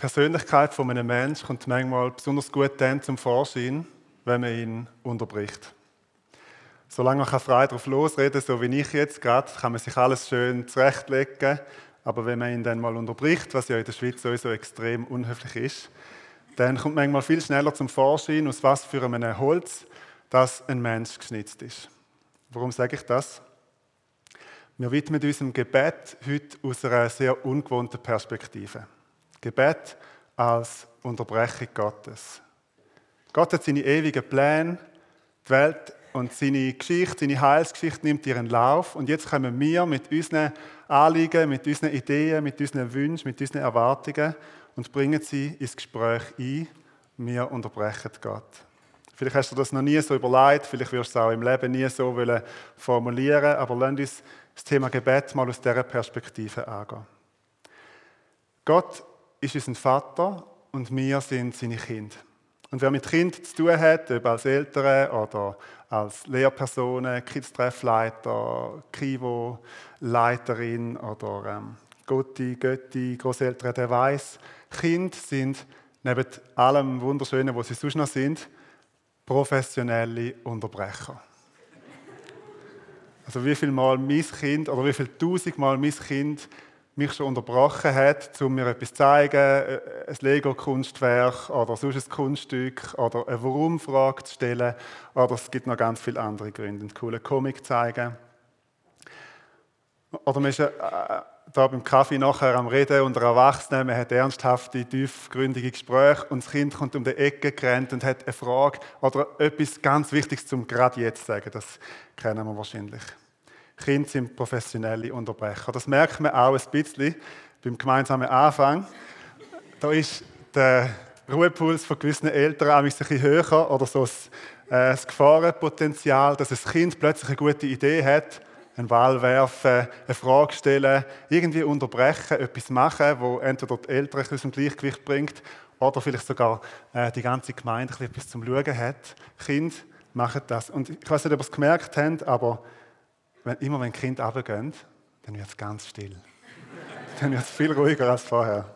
Persönlichkeit von einem Menschen kommt manchmal besonders gut dann zum Vorschein, wenn man ihn unterbricht. Solange man frei darauf losreden so wie ich jetzt gerade, kann man sich alles schön zurechtlegen. Aber wenn man ihn dann mal unterbricht, was ja in der Schweiz sowieso extrem unhöflich ist, dann kommt manchmal viel schneller zum Vorschein, aus was für einem Holz das ein Mensch geschnitzt ist. Warum sage ich das? Wir widmen unserem Gebet heute aus einer sehr ungewohnten Perspektive. Gebet als Unterbrechung Gottes. Gott hat seine ewigen Pläne, die Welt und seine Geschichte, seine Heilsgeschichte nimmt ihren Lauf und jetzt kommen wir mit unseren Anliegen, mit unseren Ideen, mit unseren Wünschen, mit unseren Erwartungen und bringen sie ins Gespräch ein. Wir unterbrechen Gott. Vielleicht hast du das noch nie so überlegt, vielleicht wirst du es auch im Leben nie so formulieren, aber lass uns das Thema Gebet mal aus dieser Perspektive angehen. Gott ist unser Vater und wir sind seine Kinder. Und wer mit Kind zu tun hat, ob als Eltern oder als Lehrpersonen, Kids-Treffleiter, Krivo-Leiterin oder ähm, Gotti, Götti, Großeltern, der weiß, Kinder sind neben allem Wunderschönen, was sie sonst noch sind, professionelle Unterbrecher. Also wie viel Mal mein Kind oder wie viel tausend Mal mein Kind mich schon unterbrochen hat, um mir etwas zu zeigen, äh, ein Lego-Kunstwerk oder sonst ein Kunststück oder eine Warum-Frage zu stellen. Oder es gibt noch ganz viele andere Gründe, einen coolen Comic zu zeigen. Oder man ist äh, da beim Kaffee nachher am Reden unter Erwachsenen, man hat ernsthafte, tiefgründige Gespräche und das Kind kommt um die Ecke gerannt und hat eine Frage oder etwas ganz Wichtiges zum gerade jetzt sagen. Das kennen wir wahrscheinlich. Kinder sind professionelle Unterbrecher. Das merkt man auch ein bisschen beim gemeinsamen Anfang. Da ist der Ruhepuls von gewissen Eltern ein bisschen höher oder so das, äh, das Gefahrenpotenzial, dass ein Kind plötzlich eine gute Idee hat, einen Ball werfen, eine Frage stellen, irgendwie unterbrechen, etwas machen, wo entweder die Eltern aus dem Gleichgewicht bringt oder vielleicht sogar äh, die ganze Gemeinde etwas zum Schauen hat. Kinder machen das. Und ich weiß nicht, ob ihr es gemerkt habt, aber wenn, immer wenn Kinder runtergehen, dann wird es ganz still. dann wird es viel ruhiger als vorher.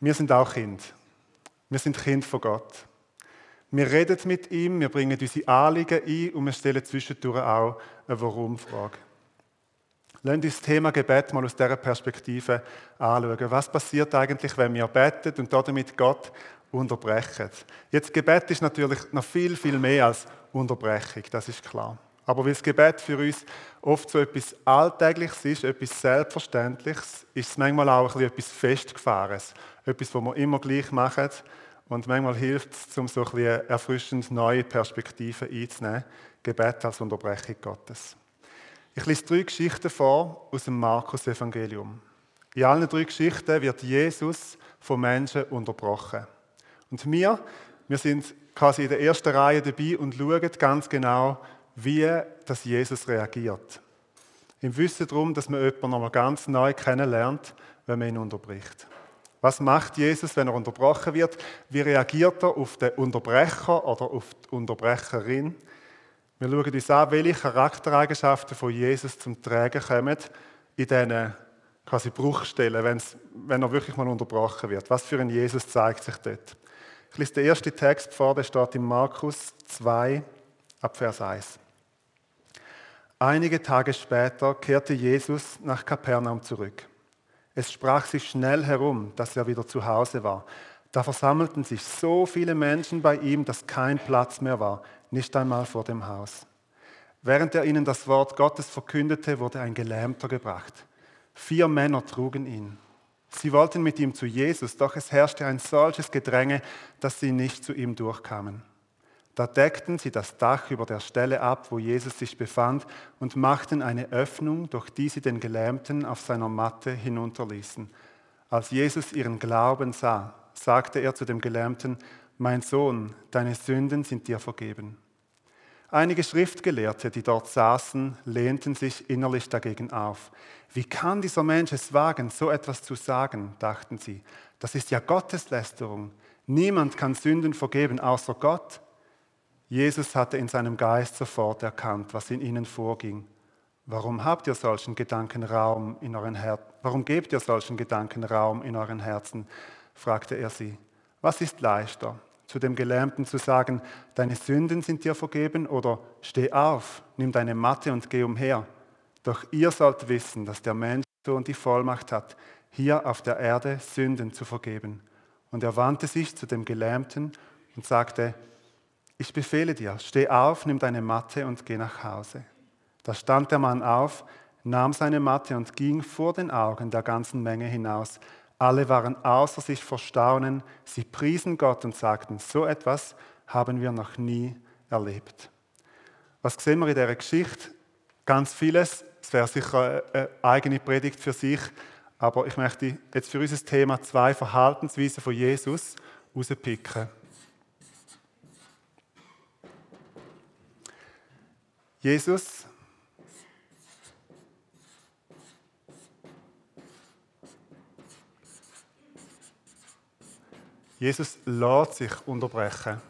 Wir sind auch Kind. Wir sind Kind von Gott. Wir reden mit ihm, wir bringen unsere Anliegen ein und wir stellen zwischendurch auch eine Warum-Frage. Lassen uns das Thema Gebet mal aus dieser Perspektive anschauen. Was passiert eigentlich, wenn wir beten und damit Gott unterbrechen? Jetzt, Gebet ist natürlich noch viel, viel mehr als Unterbrechung, das ist klar. Aber weil das Gebet für uns oft so etwas Alltägliches ist, etwas Selbstverständliches, ist es manchmal auch etwas Festgefahrenes. Etwas, was wir immer gleich machen. Und manchmal hilft es, um so ein bisschen erfrischend neue Perspektiven einzunehmen. Gebet als Unterbrechung Gottes. Ich lese drei Geschichten vor aus dem Markus-Evangelium. In allen drei Geschichten wird Jesus von Menschen unterbrochen. Und wir, wir sind quasi in der ersten Reihe dabei und schauen ganz genau, wie das Jesus reagiert. Im Wissen darum, dass man jemanden nochmal ganz neu kennenlernt, wenn man ihn unterbricht. Was macht Jesus, wenn er unterbrochen wird? Wie reagiert er auf den Unterbrecher oder auf die Unterbrecherin? Wir schauen uns an, welche Charaktereigenschaften von Jesus zum Tragen kommen in diesen quasi Bruchstellen, wenn er wirklich mal unterbrochen wird. Was für ein Jesus zeigt sich dort? Ich lese den ersten Text vor, der steht in Markus 2, ab Vers 1. Einige Tage später kehrte Jesus nach Kapernaum zurück. Es sprach sich schnell herum, dass er wieder zu Hause war. Da versammelten sich so viele Menschen bei ihm, dass kein Platz mehr war, nicht einmal vor dem Haus. Während er ihnen das Wort Gottes verkündete, wurde ein Gelähmter gebracht. Vier Männer trugen ihn. Sie wollten mit ihm zu Jesus, doch es herrschte ein solches Gedränge, dass sie nicht zu ihm durchkamen. Da deckten sie das Dach über der Stelle ab, wo Jesus sich befand, und machten eine Öffnung, durch die sie den Gelähmten auf seiner Matte hinunterließen. Als Jesus ihren Glauben sah, sagte er zu dem Gelähmten, Mein Sohn, deine Sünden sind dir vergeben. Einige Schriftgelehrte, die dort saßen, lehnten sich innerlich dagegen auf. Wie kann dieser Mensch es wagen, so etwas zu sagen, dachten sie. Das ist ja Gotteslästerung. Niemand kann Sünden vergeben außer Gott. Jesus hatte in seinem Geist sofort erkannt, was in ihnen vorging. Warum habt ihr solchen Gedankenraum in euren Herzen? Warum gebt ihr solchen Gedankenraum in euren Herzen? fragte er sie. Was ist leichter, zu dem Gelähmten zu sagen, deine Sünden sind dir vergeben oder steh auf, nimm deine Matte und geh umher? Doch ihr sollt wissen, dass der Mensch so und die Vollmacht hat, hier auf der Erde Sünden zu vergeben. Und er wandte sich zu dem Gelähmten und sagte, ich befehle dir, steh auf, nimm deine Matte und geh nach Hause. Da stand der Mann auf, nahm seine Matte und ging vor den Augen der ganzen Menge hinaus. Alle waren außer sich vor Staunen, sie priesen Gott und sagten, so etwas haben wir noch nie erlebt. Was sehen wir in dieser Geschichte? Ganz vieles, es wäre sicher eine eigene Predigt für sich, aber ich möchte jetzt für unser Thema zwei Verhaltensweisen von Jesus herauspicken. Jesus Jesus lässt sich unterbrechen.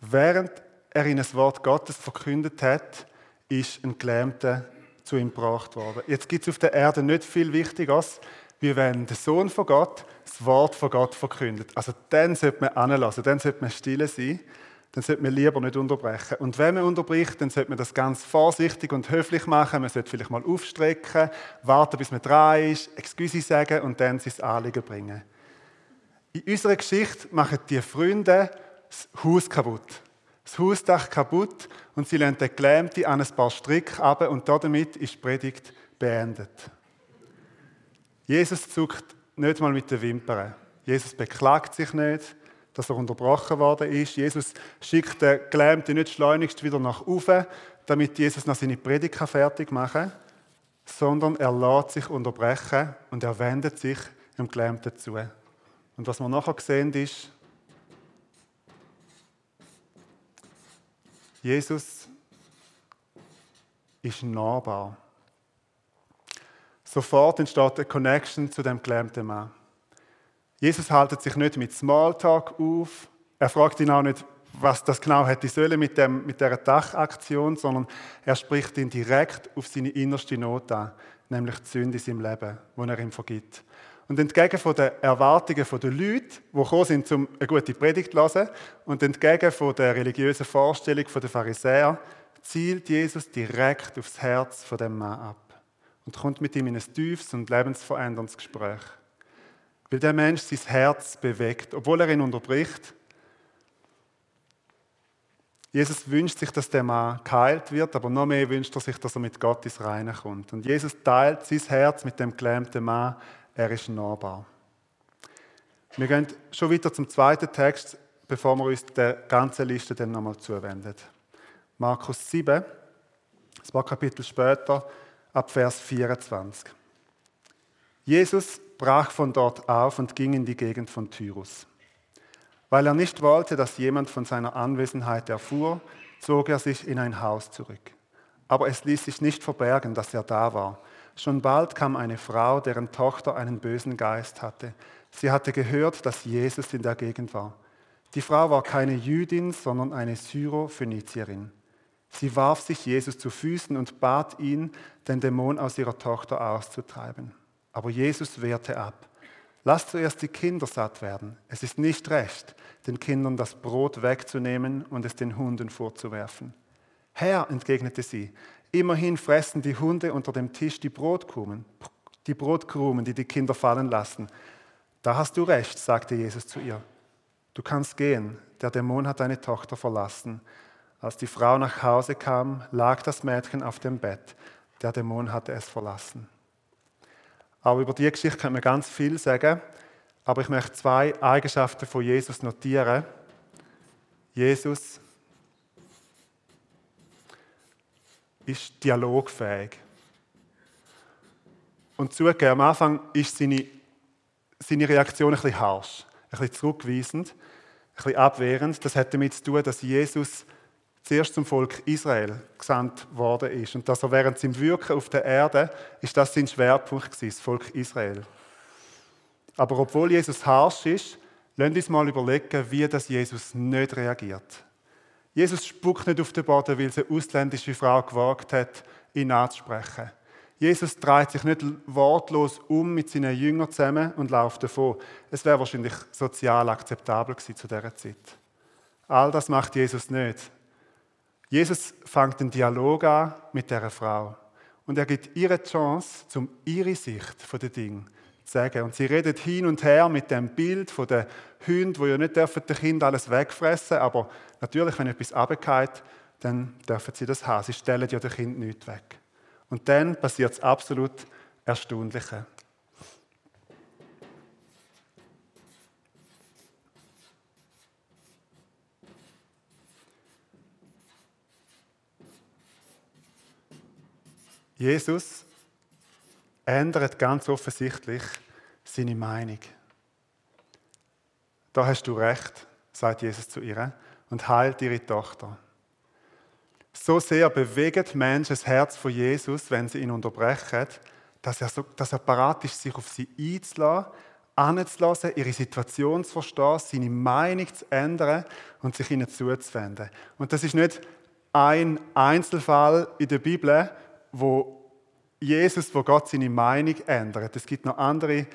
Während er in das Wort Gottes verkündet hat, ist ein Gelähmter zu ihm gebracht worden. Jetzt gibt es auf der Erde nicht viel Wichtigeres, wie wenn der Sohn von Gott das Wort von Gott verkündet. Also dann sollte man anlassen, dann sollte man still sein dann sollte man lieber nicht unterbrechen. Und wenn man unterbricht, dann sollte man das ganz vorsichtig und höflich machen. Man sollte vielleicht mal aufstrecken, warten, bis man dran ist, Excuse sagen und dann sein Anliegen bringen. In unserer Geschichte machen die Freunde das Haus kaputt. Das Hausdach kaputt und sie lassen den Gelähmten an ein paar Strick ab und damit ist die Predigt beendet. Jesus zuckt nicht mal mit den Wimpern. Jesus beklagt sich nicht dass er unterbrochen worden ist. Jesus schickt den Gelähmten nicht schleunigst wieder nach oben, damit Jesus noch seine Predigt fertig machen kann, sondern er lässt sich unterbrechen und er wendet sich dem Gelähmten zu. Und was wir nachher sehen ist, Jesus ist nahbar. Sofort entsteht eine Connection zu dem gelähmten Mann. Jesus haltet sich nicht mit Smalltalk auf. Er fragt ihn auch nicht, was das genau hätte sollen mit, dem, mit dieser Dachaktion, sondern er spricht ihn direkt auf seine innerste Not an, nämlich die Sünde in seinem Leben, die er ihm vergibt. Und entgegen von den Erwartungen der Leute, die gekommen sind, um eine gute Predigt zu hören, und entgegen von der religiösen Vorstellung der Pharisäer, zielt Jesus direkt aufs Herz von dem Mann ab und kommt mit ihm in ein tiefes und lebensveränderndes Gespräch. Weil der Mensch sein Herz bewegt, obwohl er ihn unterbricht. Jesus wünscht sich, dass der Mann geheilt wird, aber noch mehr wünscht er sich, dass er mit Gott ins Reine kommt. Und Jesus teilt sein Herz mit dem gelähmten Mann. Er ist nahbar. Wir gehen schon weiter zum zweiten Text, bevor wir uns der ganzen Liste dann nochmal zuwenden. Markus 7, ein paar Kapitel später, ab Vers 24. Jesus brach von dort auf und ging in die Gegend von Tyrus. Weil er nicht wollte, dass jemand von seiner Anwesenheit erfuhr, zog er sich in ein Haus zurück. Aber es ließ sich nicht verbergen, dass er da war. Schon bald kam eine Frau, deren Tochter einen bösen Geist hatte. Sie hatte gehört, dass Jesus in der Gegend war. Die Frau war keine Jüdin, sondern eine Syro-Phönizierin. Sie warf sich Jesus zu Füßen und bat ihn, den Dämon aus ihrer Tochter auszutreiben. Aber Jesus wehrte ab. Lasst zuerst die Kinder satt werden. Es ist nicht recht, den Kindern das Brot wegzunehmen und es den Hunden vorzuwerfen. Herr, entgegnete sie, immerhin fressen die Hunde unter dem Tisch die Brotkrumen, die Brotkrumen, die die Kinder fallen lassen. Da hast du recht, sagte Jesus zu ihr. Du kannst gehen, der Dämon hat deine Tochter verlassen. Als die Frau nach Hause kam, lag das Mädchen auf dem Bett. Der Dämon hatte es verlassen. Aber über diese Geschichte könnte man ganz viel sagen. Aber ich möchte zwei Eigenschaften von Jesus notieren. Jesus ist dialogfähig. Und zugegeben, am Anfang ist seine, seine Reaktion ein bisschen harsch, ein bisschen zurückweisend, ein bisschen abwehrend. Das hat damit zu tun, dass Jesus zuerst zum Volk Israel gesandt worden ist. Und dass er während seinem Wirken auf der Erde, ist das sein Schwerpunkt gewesen, das Volk Israel. Aber obwohl Jesus harsch ist, lasst uns mal überlegen, wie das Jesus nicht reagiert. Jesus spuckt nicht auf den Boden, weil es eine ausländische Frau gewagt hat, ihn anzusprechen. Jesus dreht sich nicht wortlos um mit seinen Jüngern zusammen und läuft davon. Es wäre wahrscheinlich sozial akzeptabel gewesen zu dieser Zeit. All das macht Jesus nicht. Jesus fängt den Dialog an mit dieser Frau und er gibt ihr die Chance, um ihre Sicht von den Dingen zu sagen. Und sie redet hin und her mit dem Bild von den Hunden, wo ja nicht dürfen den Kind alles wegfressen, aber natürlich, wenn etwas abgeht, dann dürfen sie das haben. Sie stellen ja dem Kind nichts weg. Und dann passiert das absolut Erstaunliche. Jesus ändert ganz offensichtlich seine Meinung. Da hast du recht, sagt Jesus zu ihr und heilt ihre Tochter. So sehr bewegt Menschen das Herz von Jesus, wenn sie ihn unterbrechen, dass er, so, dass er parat ist, sich auf sie einzulassen, anzulassen, ihre Situation zu verstehen, seine Meinung zu ändern und sich ihnen zuzuwenden. Und das ist nicht ein Einzelfall in der Bibel, wo Jesus, wo Gott seine Meinung ändert. Es gibt noch andere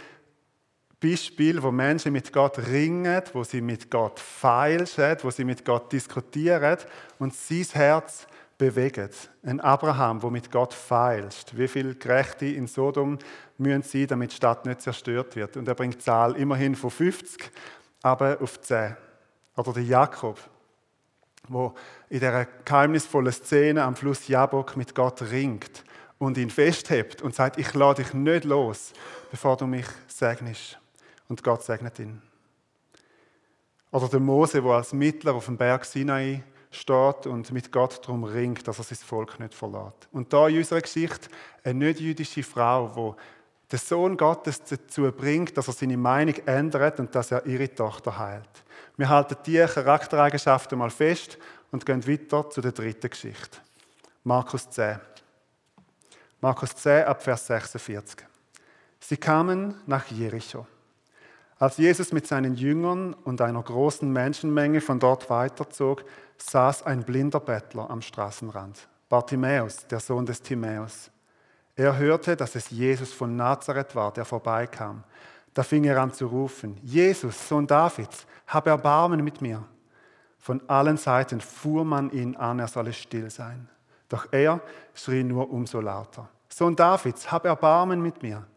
Beispiele, wo Menschen mit Gott ringen, wo sie mit Gott feilschen, wo sie mit Gott diskutieren und sein Herz bewegen. Ein Abraham, wo mit Gott feilscht. Wie viele Gerechte in Sodom müssen sein, damit die Stadt nicht zerstört wird? Und er bringt die Zahl immerhin von 50, aber auf 10. Oder der Jakob, wo in dieser geheimnisvollen Szene am Fluss Jabok mit Gott ringt und ihn festhebt und sagt, ich lade dich nicht los, bevor du mich segnest. Und Gott segnet ihn. Oder der Mose, der als Mittler auf dem Berg Sinai steht und mit Gott darum ringt, dass er sein Volk nicht verlässt. Und da in unserer Geschichte eine nicht-jüdische Frau, die den Sohn Gottes dazu bringt, dass er seine Meinung ändert und dass er ihre Tochter heilt. Wir halten diese Charaktereigenschaften mal fest und gehen weiter zu der dritten Geschichte. Markus 10. Markus 10 ab Vers 46. Sie kamen nach Jericho. Als Jesus mit seinen Jüngern und einer großen Menschenmenge von dort weiterzog, saß ein blinder Bettler am Straßenrand, Bartimäus, der Sohn des Timäus. Er hörte, dass es Jesus von Nazareth war, der vorbeikam. Da fing er an zu rufen, Jesus, Sohn Davids, hab Erbarmen mit mir. Von allen Seiten fuhr man ihn an, er solle still sein. Doch er schrie nur umso lauter. Sohn Davids, hab Erbarmen mit mir.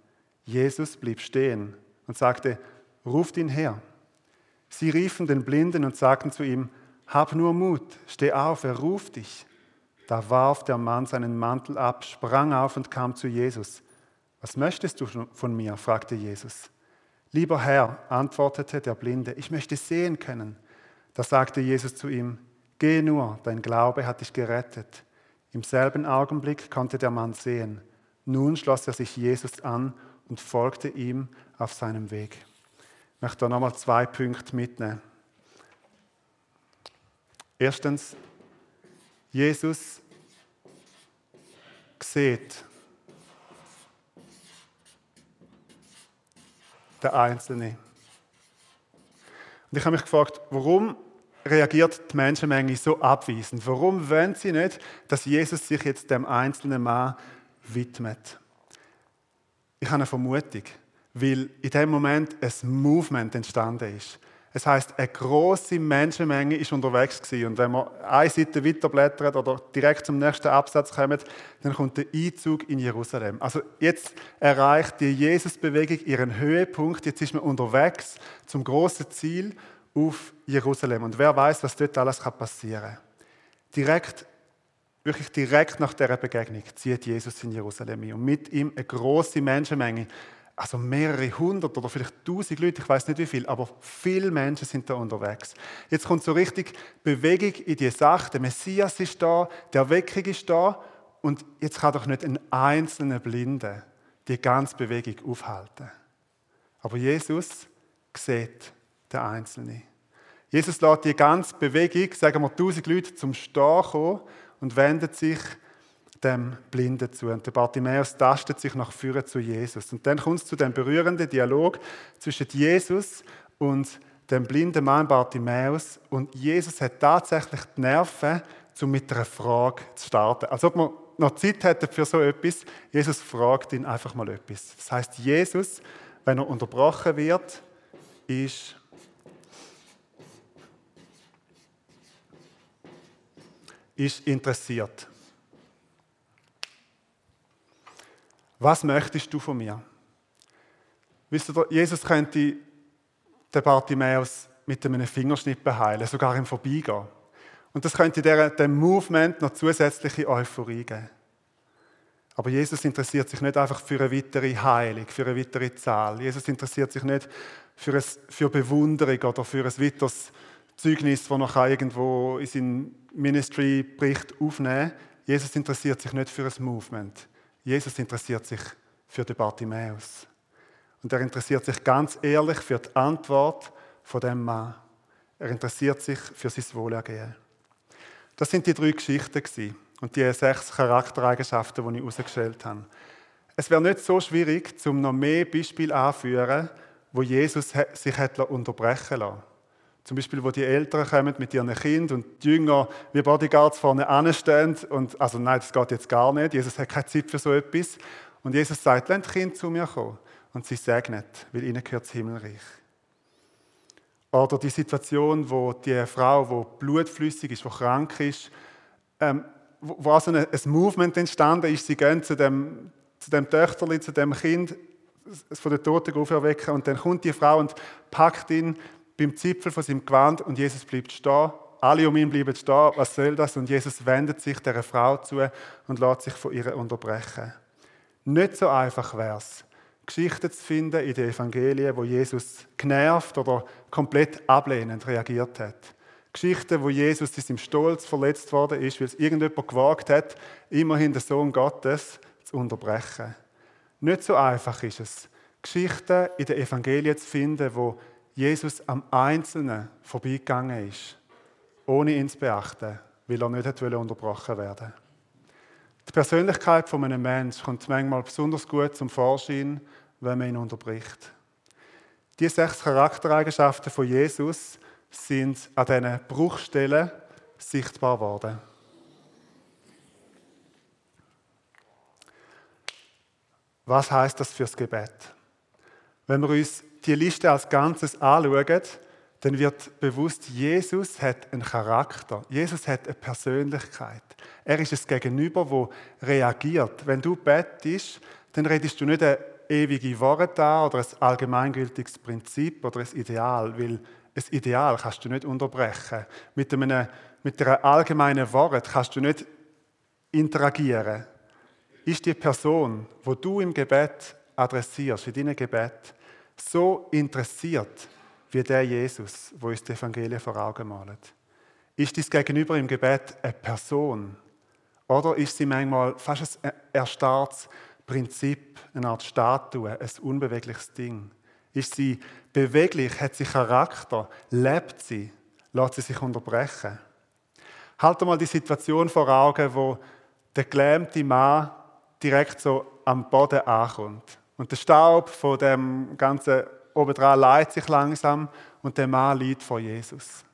Jesus blieb stehen und sagte, ruft ihn her. Sie riefen den Blinden und sagten zu ihm, hab nur Mut, steh auf, er ruft dich. Da warf der Mann seinen Mantel ab, sprang auf und kam zu Jesus. Was möchtest du von mir? fragte Jesus. Lieber Herr, antwortete der Blinde, ich möchte sehen können. Da sagte Jesus zu ihm, Geh nur, dein Glaube hat dich gerettet. Im selben Augenblick konnte der Mann sehen. Nun schloss er sich Jesus an und folgte ihm auf seinem Weg. Ich möchte da nochmal zwei Punkte mitnehmen. Erstens, Jesus sieht der Einzelne. Und ich habe mich gefragt, warum reagiert die Menschenmenge so abweisend? Warum wollen sie nicht, dass Jesus sich jetzt dem einzelnen Mann widmet? Ich habe eine Vermutung, weil in dem Moment ein Movement entstanden ist. Es heißt, eine große Menschenmenge ist unterwegs gewesen. Und wenn man eine Seite weiterblättert oder direkt zum nächsten Absatz kommt, dann kommt der Einzug in Jerusalem. Also jetzt erreicht die Jesusbewegung ihren Höhepunkt. Jetzt ist man unterwegs zum großen Ziel auf Jerusalem. Und wer weiß, was dort alles passieren kann. Direkt, wirklich direkt nach dieser Begegnung zieht Jesus in Jerusalem ein. Und mit ihm eine große Menschenmenge. Also mehrere hundert oder vielleicht tausend Leute, ich weiß nicht wie viel, aber viele Menschen sind da unterwegs. Jetzt kommt so richtig Bewegung in die Sache. Der Messias ist da, der Weckung ist da. Und jetzt kann doch nicht ein einzelner Blinde die ganze Bewegung aufhalten. Aber Jesus sieht den Einzelnen. Jesus lässt die ganze Bewegung, sagen wir tausend Leute, zum Stehen kommen und wendet sich dem Blinden zu. Und der Bartimäus tastet sich nach vorne zu Jesus. Und dann kommt es zu dem berührenden Dialog zwischen Jesus und dem blinden Mann Bartimäus und Jesus hat tatsächlich die Nerven, um mit einer Frage zu starten. Als ob man noch Zeit hätte für so etwas. Jesus fragt ihn einfach mal etwas. Das heißt, Jesus, wenn er unterbrochen wird, ist ist interessiert. Was möchtest du von mir? Wisst ihr, Jesus könnte den Bartimäus mit einem Fingerschnitt heilen, sogar im Vorbeigehen. Und das könnte dem Movement noch zusätzliche Euphorie geben. Aber Jesus interessiert sich nicht einfach für eine weitere Heilung, für eine weitere Zahl. Jesus interessiert sich nicht für, ein, für Bewunderung oder für ein weiteres Zeugnis, das noch irgendwo in seinen Ministry-Bericht aufnehmen kann. Jesus interessiert sich nicht für ein Movement. Jesus interessiert sich für den Bartimäus. Und er interessiert sich ganz ehrlich für die Antwort von dem Mann. Er interessiert sich für sein Wohlergehen. Das sind die drei Geschichten und die sechs Charaktereigenschaften, die ich herausgestellt habe. Es wäre nicht so schwierig, um noch mehr Beispiele anzuführen, wo Jesus sich hat unterbrechen lassen. Zum Beispiel, wo die Eltern kommen mit ihren Kindern und die Jünger wie Bodyguards vorne anstehen und also nein, das geht jetzt gar nicht. Jesus hat keine Zeit für so etwas. Und Jesus sagt, lasst Kinder zu mir kommen und sie segnet, weil ihnen gehört das Himmelreich. Oder die Situation, wo die Frau, die blutflüssig ist, die krank ist, ähm, wo also ein, Movement entstanden ist, sie gehen zu dem, zu dem Töchterli, zu dem Kind, von der Toten auferwecken und dann kommt die Frau und packt ihn beim Zipfel von seinem Gewand und Jesus bleibt stehen. Alle um ihn bleiben stehen. Was soll das? Und Jesus wendet sich der Frau zu und lässt sich von ihr unterbrechen. Nicht so einfach wäre es, Geschichten zu finden in den Evangelien, wo Jesus genervt oder komplett ablehnend reagiert hat. Geschichten, wo Jesus in seinem Stolz verletzt worden ist, weil es irgendjemand gewagt hat, immerhin den Sohn Gottes zu unterbrechen. Nicht so einfach ist es, Geschichten in den Evangelien zu finden, wo Jesus am Einzelnen vorbeigegangen ist, ohne ihn zu beachten, weil er nicht unterbrochen werden Die Persönlichkeit von einem Menschen kommt manchmal besonders gut zum Vorschein, wenn man ihn unterbricht. Die sechs Charaktereigenschaften von Jesus sind an diesen Bruchstellen sichtbar worden. Was heißt das fürs Gebet? Wenn wir uns die Liste als Ganzes anschauen, dann wird bewusst, Jesus hat einen Charakter. Jesus hat eine Persönlichkeit. Er ist es Gegenüber, wo reagiert. Wenn du bettest, dann redest du nicht ein ewige Worte an oder ein allgemeingültiges Prinzip oder ein Ideal, weil ein Ideal kannst du nicht unterbrechen. Mit, einem, mit einer allgemeinen Wort kannst du nicht interagieren. Ist die Person, wo du im Gebet adressierst, in deinem Gebet, so interessiert wie der Jesus, wo uns die Evangelien vor Augen malt? Ist dies Gegenüber im Gebet eine Person? Oder ist sie manchmal fast ein erstarrtes Prinzip, eine Art Statue, ein unbewegliches Ding? Ist sie beweglich? Hat sie Charakter? Lebt sie? Lässt sie sich unterbrechen? Halt mal die Situation vor Augen, wo der gelähmte Mann direkt so am Boden ankommt. Und der Staub von dem ganzen obendran leitet sich langsam und der Mann liegt vor Jesus.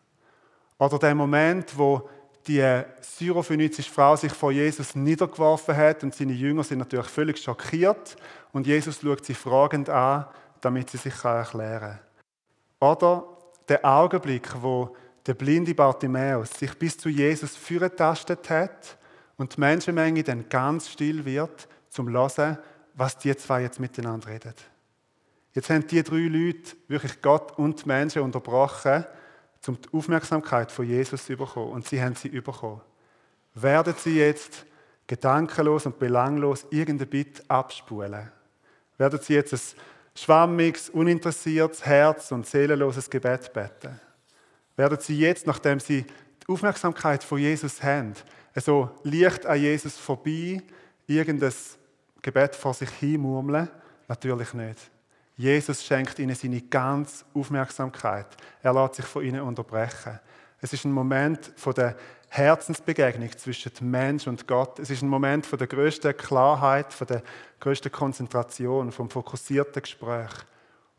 Oder der Moment, wo die syrophönizische Frau sich vor Jesus niedergeworfen hat und seine Jünger sind natürlich völlig schockiert und Jesus schaut sie fragend an, damit sie sich erklären kann. Oder der Augenblick, wo der blinde Bartimäus sich bis zu Jesus vorgetastet hat und die Menschenmenge dann ganz still wird, zum Hören, was die zwei jetzt miteinander reden. Jetzt haben die drei Leute wirklich Gott und die Menschen unterbrochen, um die Aufmerksamkeit von Jesus zu bekommen. Und sie haben sie bekommen. Werden sie jetzt gedankenlos und belanglos irgendein Bitte abspulen? Werden sie jetzt ein schwammiges, uninteressiertes, herz- und seelenloses Gebet beten? Werden sie jetzt, nachdem sie die Aufmerksamkeit von Jesus haben, so leicht an Jesus vorbei, irgendein Gebet vor sich hin murmeln? Natürlich nicht. Jesus schenkt ihnen seine ganze Aufmerksamkeit. Er lässt sich von ihnen unterbrechen. Es ist ein Moment von der Herzensbegegnung zwischen Mensch und Gott. Es ist ein Moment von der größten Klarheit, von der größten Konzentration, vom fokussierten Gespräch.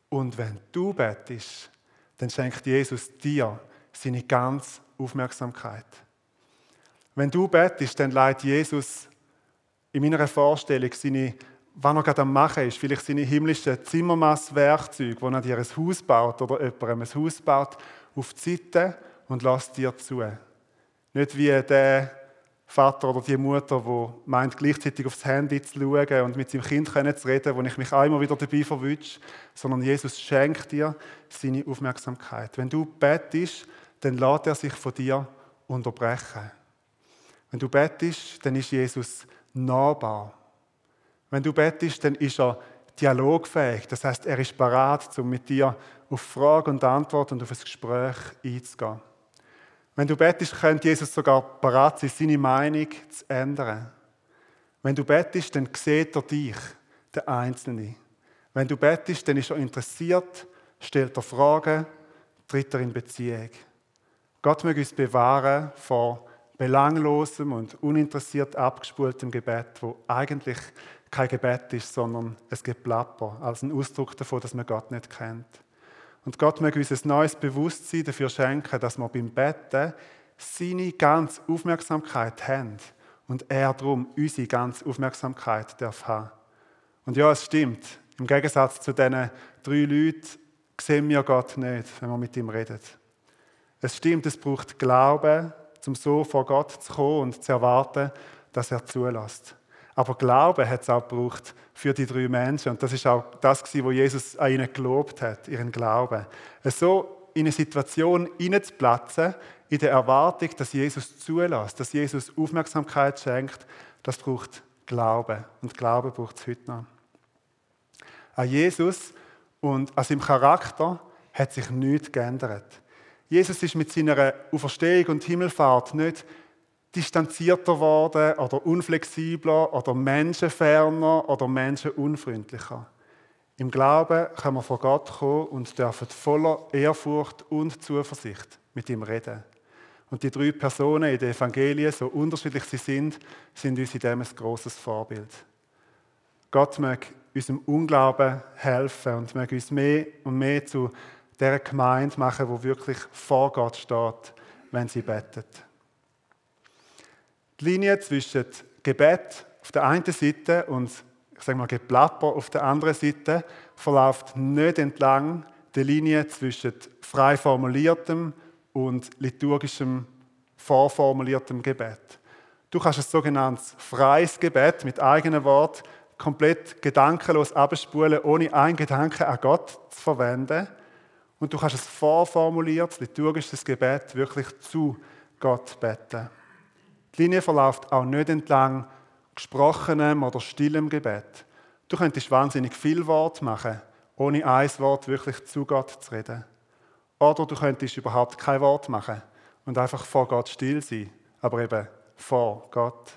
Und wenn du betest, dann schenkt Jesus dir seine ganze Aufmerksamkeit. Wenn du bettest, dann leitet Jesus in meiner Vorstellung seine, was er gerade am Machen ist, vielleicht seine himmlischen Zimmermasswerkzeuge, wo er dir ein Haus baut oder jemandem ein Haus baut, auf die Seite und lässt dir zu. Nicht wie der Vater oder die Mutter, wo meint, gleichzeitig aufs Handy zu schauen und mit seinem Kind zu reden, wo ich mich immer wieder dabei verwünsche, sondern Jesus schenkt dir seine Aufmerksamkeit. Wenn du bettest, dann lässt er sich von dir unterbrechen. Wenn du bettest, dann ist Jesus nahbar. Wenn du bettest, dann ist er dialogfähig. Das heißt, er ist bereit, um mit dir auf Frage und Antwort und auf ein Gespräch einzugehen. Wenn du bettest, könnte Jesus sogar bereit sein, seine Meinung zu ändern. Wenn du bettest, dann sieht er dich, der Einzelne. Wenn du bettest, dann ist er interessiert, stellt er Fragen, tritt er in Beziehung. Gott möge uns bewahren vor belanglosem und uninteressiert abgespultem Gebet, wo eigentlich kein Gebet ist, sondern ein Geplapper, als ein Ausdruck davon, dass man Gott nicht kennt. Und Gott möge uns ein neues Bewusstsein dafür schenken, dass wir beim Betten seine ganze Aufmerksamkeit haben und er darum unsere ganze Aufmerksamkeit darf haben. Und ja, es stimmt. Im Gegensatz zu diesen drei Leuten sehen wir Gott nicht, wenn wir mit ihm reden. Es stimmt, es braucht Glauben, um so vor Gott zu kommen und zu erwarten, dass er zulässt. Aber Glauben hat es auch gebraucht für die drei Menschen. Und das ist auch das, was Jesus an ihnen gelobt hat, ihren Glauben. So in eine Situation hineinzuplatzen, in der Erwartung, dass Jesus zulässt, dass Jesus Aufmerksamkeit schenkt, das braucht Glauben. Und Glauben braucht es heute noch. An Jesus und an seinem Charakter hat sich nichts geändert. Jesus ist mit seiner Auferstehung und Himmelfahrt nicht distanzierter geworden oder unflexibler oder menschenferner oder menschenunfreundlicher. Im Glauben können wir vor Gott kommen und dürfen voller Ehrfurcht und Zuversicht mit ihm reden. Und die drei Personen in den Evangelien, so unterschiedlich sie sind, sind uns in dem ein grosses Vorbild. Gott mag unserem Unglauben helfen und mag uns mehr und mehr zu der Gemeinde machen, wo wirklich vor Gott steht, wenn sie betet. Die Linie zwischen Gebet auf der einen Seite und ich sage mal Geplapper auf der anderen Seite verläuft nicht entlang der Linie zwischen frei formuliertem und liturgischem vorformuliertem Gebet. Du kannst ein sogenanntes freies Gebet mit eigenen Wort komplett gedankenlos abspulen, ohne einen Gedanken an Gott zu verwenden. Und du kannst es vorformuliertes, liturgisches Gebet wirklich zu Gott beten. Die Linie verläuft auch nicht entlang gesprochenem oder stillem Gebet. Du könntest wahnsinnig viel Wort machen, ohne ein Wort wirklich zu Gott zu reden. Oder du könntest überhaupt kein Wort machen und einfach vor Gott still sein, aber eben vor Gott.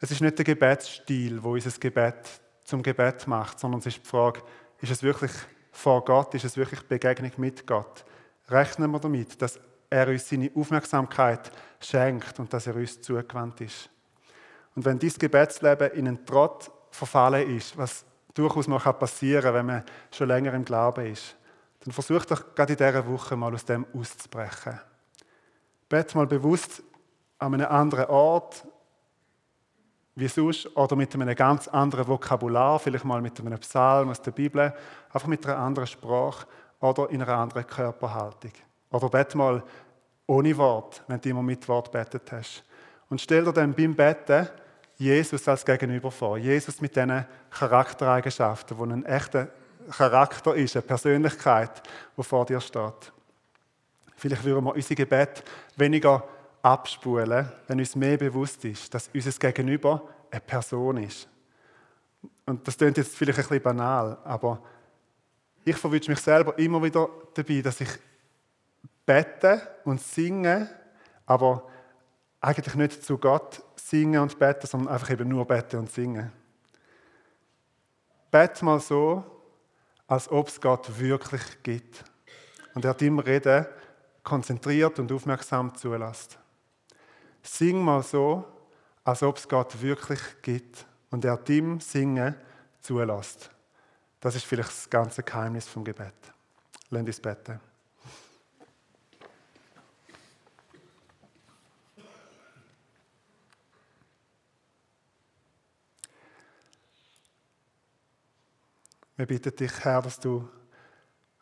Es ist nicht der Gebetsstil, wo unser Gebet zum Gebet macht, sondern es ist die Frage, ist es wirklich vor Gott, ist es wirklich Begegnung mit Gott? Rechnen wir damit, dass er uns seine Aufmerksamkeit schenkt und dass er uns zugewandt ist. Und wenn dieses Gebetsleben in einen Trott verfallen ist, was durchaus noch passieren kann, wenn man schon länger im Glauben ist, dann versuch doch gerade in dieser Woche mal aus dem auszubrechen. Bet mal bewusst an einem anderen Ort, wie sonst, oder mit einem ganz anderen Vokabular, vielleicht mal mit einem Psalm aus der Bibel, einfach mit einer anderen Sprache oder in einer anderen Körperhaltung. Oder bet mal ohne Wort, wenn du immer mit Wort betet hast. Und stell dir dann beim Betten Jesus als Gegenüber vor. Jesus mit diesen Charaktereigenschaften, wo ein echter Charakter ist, eine Persönlichkeit, die vor dir steht. Vielleicht würden wir unser Gebet weniger abspulen, wenn uns mehr bewusst ist, dass unser Gegenüber eine Person ist. Und das klingt jetzt vielleicht ein bisschen banal, aber ich verwünsche mich selber immer wieder dabei, dass ich bete und singe, aber eigentlich nicht zu Gott singen und beten, sondern einfach eben nur beten und singen. Bet mal so, als ob es Gott wirklich gibt. Und er hat immer Reden konzentriert und aufmerksam zulässt. Sing mal so, als ob es Gott wirklich gibt und er dem Singen zulässt. Das ist vielleicht das ganze Geheimnis vom Gebet. Lass uns beten. Wir bitten dich, Herr, dass du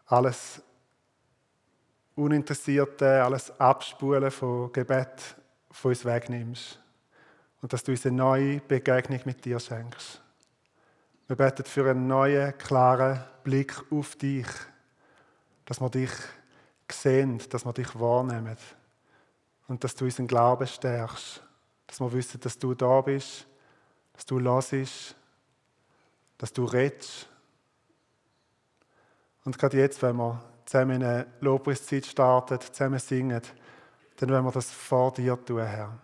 alles Uninteressierte, alles Abspulen von Gebet von uns wegnimmst. Und dass du uns eine neue Begegnung mit dir schenkst. Wir beten für einen neuen, klaren Blick auf dich, dass wir dich sehen, dass wir dich wahrnehmen und dass du unseren Glauben stärkst, dass wir wissen, dass du da bist, dass du hörst, dass du redest. Und gerade jetzt, wenn wir zusammen eine Lobpreiszeit starten, zusammen singen, dann wollen wir das vor dir tun, Herr.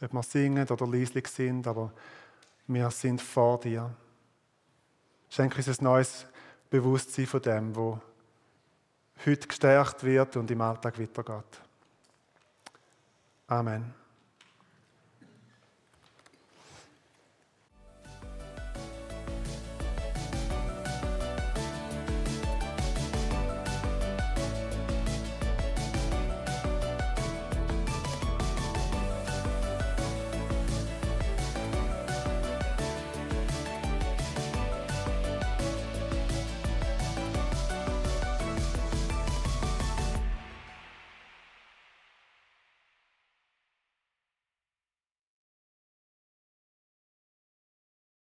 Ob wir singen oder leislich sind, aber wir sind vor dir. Schenke uns ein neues Bewusstsein von dem, wo heute gestärkt wird und im Alltag weitergeht. Amen.